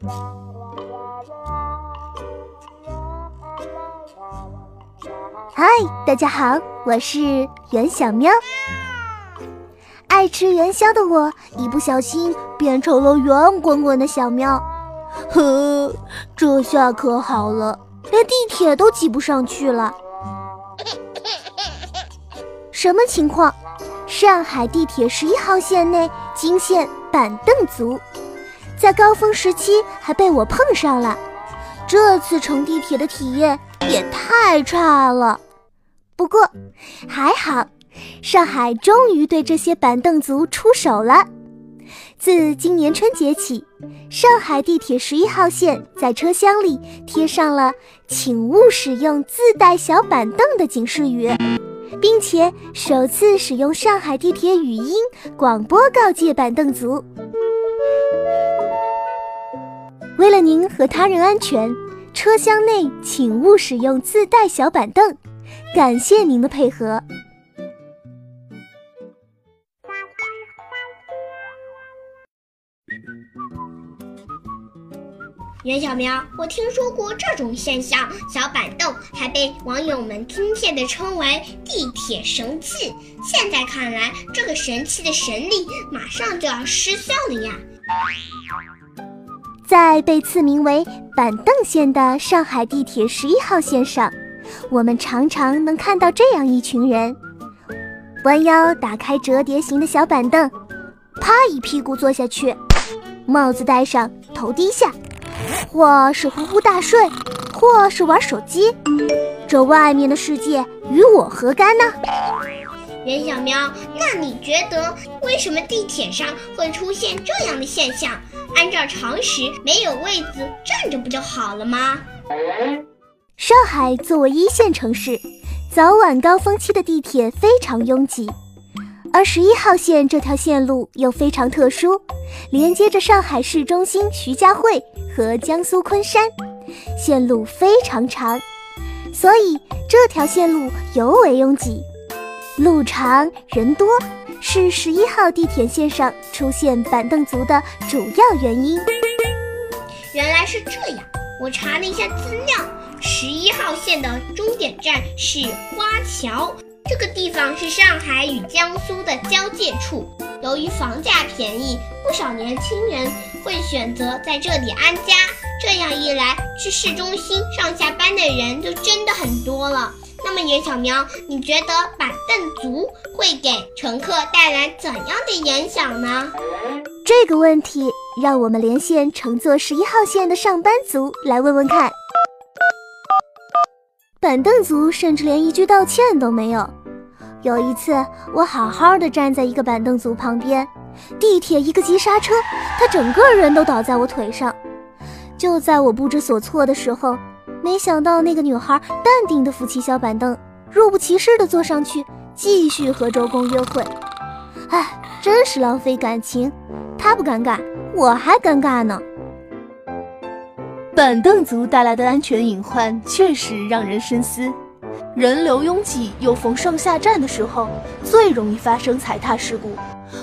嗨，大家好，我是袁小喵。爱吃元宵的我，一不小心变成了圆滚滚的小喵。呵，这下可好了，连地铁都挤不上去了。什么情况？上海地铁十一号线内惊现板凳族，在高峰时期还被我碰上了。这次乘地铁的体验也太差了。不过还好，上海终于对这些板凳族出手了。自今年春节起，上海地铁十一号线在车厢里贴上了“请勿使用自带小板凳”的警示语，并且首次使用上海地铁语音广播告诫板凳族：为了您和他人安全，车厢内请勿使用自带小板凳。感谢您的配合，袁小喵。我听说过这种现象，小板凳还被网友们亲切地称为“地铁神器”。现在看来，这个神器的神力马上就要失效了呀！在被赐名为“板凳线”的上海地铁十一号线上。我们常常能看到这样一群人：弯腰打开折叠型的小板凳，啪一屁股坐下去，帽子戴上，头低下，或是呼呼大睡，或是玩手机。这外面的世界与我何干呢？袁小喵，那你觉得为什么地铁上会出现这样的现象？按照常识，没有位子站着不就好了吗？上海作为一线城市，早晚高峰期的地铁非常拥挤，而十一号线这条线路又非常特殊，连接着上海市中心徐家汇和江苏昆山，线路非常长，所以这条线路尤为拥挤。路长人多是十一号地铁线上出现板凳族的主要原因。原来是这样，我查了一下资料。十一号线的终点站是花桥，这个地方是上海与江苏的交界处。由于房价便宜，不少年轻人会选择在这里安家。这样一来，去市中心上下班的人就真的很多了。那么，袁小喵，你觉得板凳族会给乘客带来怎样的影响呢？这个问题，让我们连线乘坐十一号线的上班族来问问看。板凳族甚至连一句道歉都没有。有一次，我好好的站在一个板凳族旁边，地铁一个急刹车，他整个人都倒在我腿上。就在我不知所措的时候，没想到那个女孩淡定的扶起小板凳，若无其事的坐上去，继续和周公约会。唉，真是浪费感情。他不尴尬，我还尴尬呢。板凳族带来的安全隐患确实让人深思。人流拥挤又逢上下站的时候，最容易发生踩踏事故，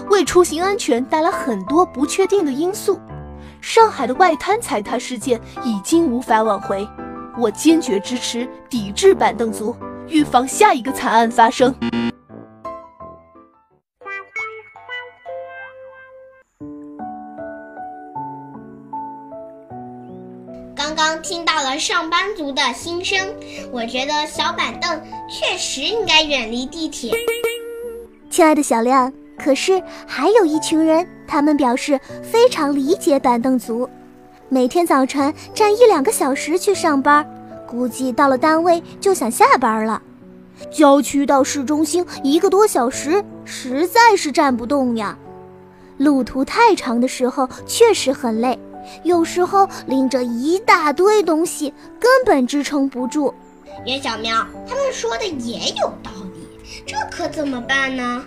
为出行安全带来很多不确定的因素。上海的外滩踩踏事件已经无法挽回，我坚决支持抵制板凳族，预防下一个惨案发生。刚刚听到了上班族的心声，我觉得小板凳确实应该远离地铁。亲爱的小亮，可是还有一群人，他们表示非常理解板凳族，每天早晨站一两个小时去上班，估计到了单位就想下班了。郊区到市中心一个多小时，实在是站不动呀。路途太长的时候，确实很累。有时候拎着一大堆东西，根本支撑不住。袁小喵，他们说的也有道理，这可怎么办呢？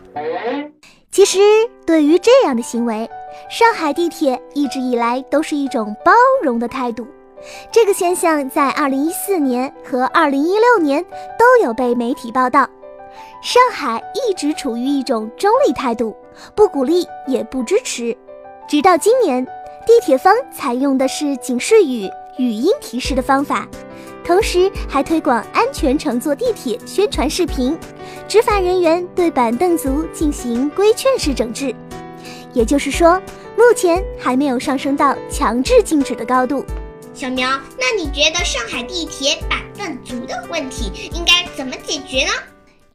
其实，对于这样的行为，上海地铁一直以来都是一种包容的态度。这个现象在2014年和2016年都有被媒体报道。上海一直处于一种中立态度，不鼓励也不支持，直到今年。地铁方采用的是警示语、语音提示的方法，同时还推广安全乘坐地铁宣传视频。执法人员对板凳族进行规劝式整治，也就是说，目前还没有上升到强制禁止的高度。小苗，那你觉得上海地铁板凳族的问题应该怎么解决呢？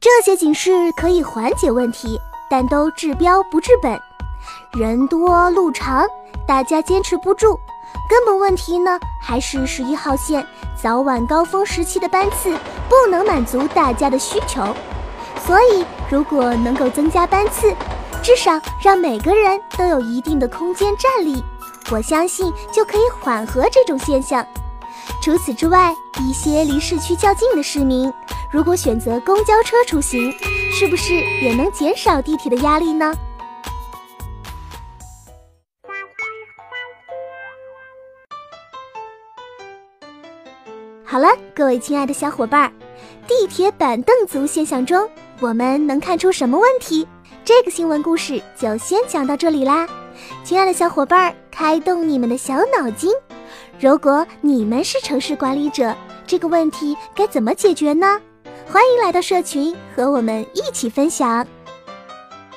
这些警示可以缓解问题，但都治标不治本。人多路长，大家坚持不住。根本问题呢，还是十一号线早晚高峰时期的班次不能满足大家的需求。所以，如果能够增加班次，至少让每个人都有一定的空间站立，我相信就可以缓和这种现象。除此之外，一些离市区较近的市民。如果选择公交车出行，是不是也能减少地铁的压力呢？好了，各位亲爱的小伙伴儿，地铁板凳族现象中，我们能看出什么问题？这个新闻故事就先讲到这里啦。亲爱的小伙伴，开动你们的小脑筋，如果你们是城市管理者，这个问题该怎么解决呢？欢迎来到社群，和我们一起分享。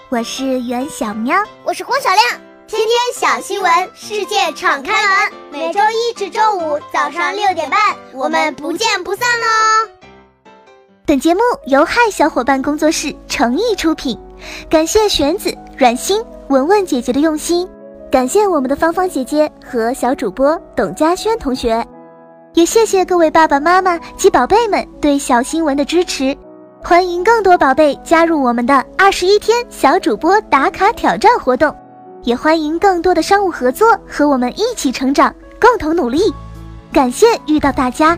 我是袁小喵，我是郭小亮。天天小新闻，世界敞开门。每周一至周五早上六点半，我们不见不散哦。本节目由嗨小伙伴工作室诚意出品，感谢玄子、软心、文文姐姐的用心，感谢我们的芳芳姐姐和小主播董佳轩同学。也谢谢各位爸爸妈妈及宝贝们对小新闻的支持，欢迎更多宝贝加入我们的二十一天小主播打卡挑战活动，也欢迎更多的商务合作和我们一起成长，共同努力。感谢遇到大家，